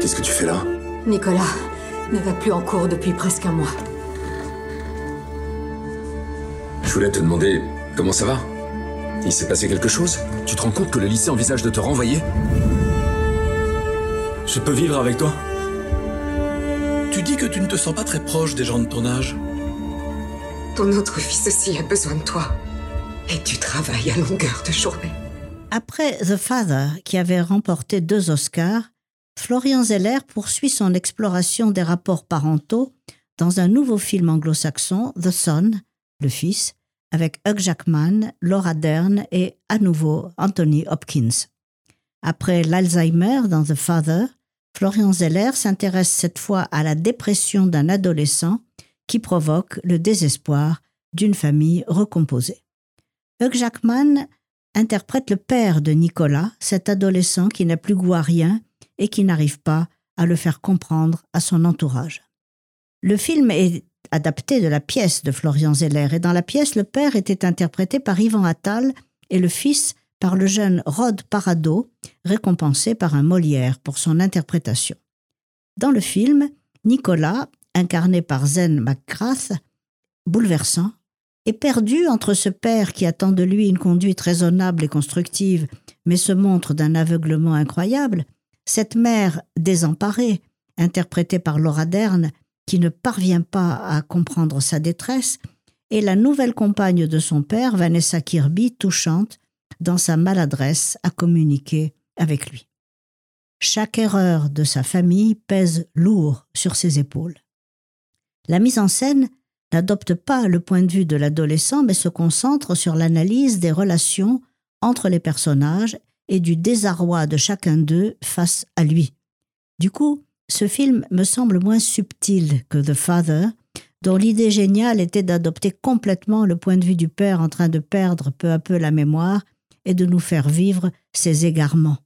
Qu'est-ce que tu fais là Nicolas ne va plus en cours depuis presque un mois. Je voulais te demander comment ça va Il s'est passé quelque chose Tu te rends compte que le lycée envisage de te renvoyer Je peux vivre avec toi Tu dis que tu ne te sens pas très proche des gens de ton âge. Ton autre fils aussi a besoin de toi. Et tu travailles à longueur de journée. Après The Father, qui avait remporté deux Oscars, Florian Zeller poursuit son exploration des rapports parentaux dans un nouveau film anglo-saxon, The Son, le fils, avec Hugh Jackman, Laura Dern et à nouveau Anthony Hopkins. Après l'Alzheimer dans The Father, Florian Zeller s'intéresse cette fois à la dépression d'un adolescent qui provoque le désespoir d'une famille recomposée. Hugh Jackman interprète le père de Nicolas, cet adolescent qui n'a plus goût à rien et qui n'arrive pas à le faire comprendre à son entourage. Le film est adapté de la pièce de Florian Zeller et dans la pièce, le père était interprété par Yvan Attal et le fils par le jeune Rod Parado, récompensé par un Molière pour son interprétation. Dans le film, Nicolas, incarné par Zen McGrath, bouleversant, est perdu entre ce père qui attend de lui une conduite raisonnable et constructive, mais se montre d'un aveuglement incroyable, cette mère désemparée, interprétée par Laura Dern, qui ne parvient pas à comprendre sa détresse, et la nouvelle compagne de son père, Vanessa Kirby, touchante, dans sa maladresse à communiquer avec lui. Chaque erreur de sa famille pèse lourd sur ses épaules. La mise en scène n'adopte pas le point de vue de l'adolescent, mais se concentre sur l'analyse des relations entre les personnages et du désarroi de chacun d'eux face à lui. Du coup, ce film me semble moins subtil que The Father, dont l'idée géniale était d'adopter complètement le point de vue du père en train de perdre peu à peu la mémoire et de nous faire vivre ses égarements.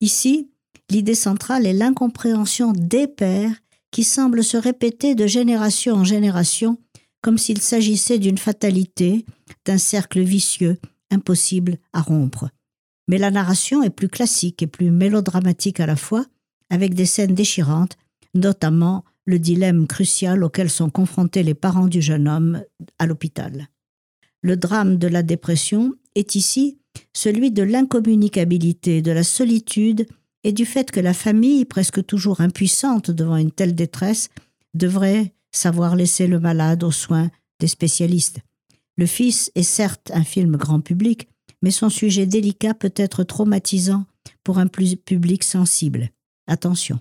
Ici, l'idée centrale est l'incompréhension des pères qui semble se répéter de génération en génération comme s'il s'agissait d'une fatalité, d'un cercle vicieux, impossible à rompre mais la narration est plus classique et plus mélodramatique à la fois, avec des scènes déchirantes, notamment le dilemme crucial auquel sont confrontés les parents du jeune homme à l'hôpital. Le drame de la dépression est ici celui de l'incommunicabilité, de la solitude et du fait que la famille, presque toujours impuissante devant une telle détresse, devrait savoir laisser le malade aux soins des spécialistes. Le fils est certes un film grand public, mais son sujet délicat peut être traumatisant pour un public sensible. Attention.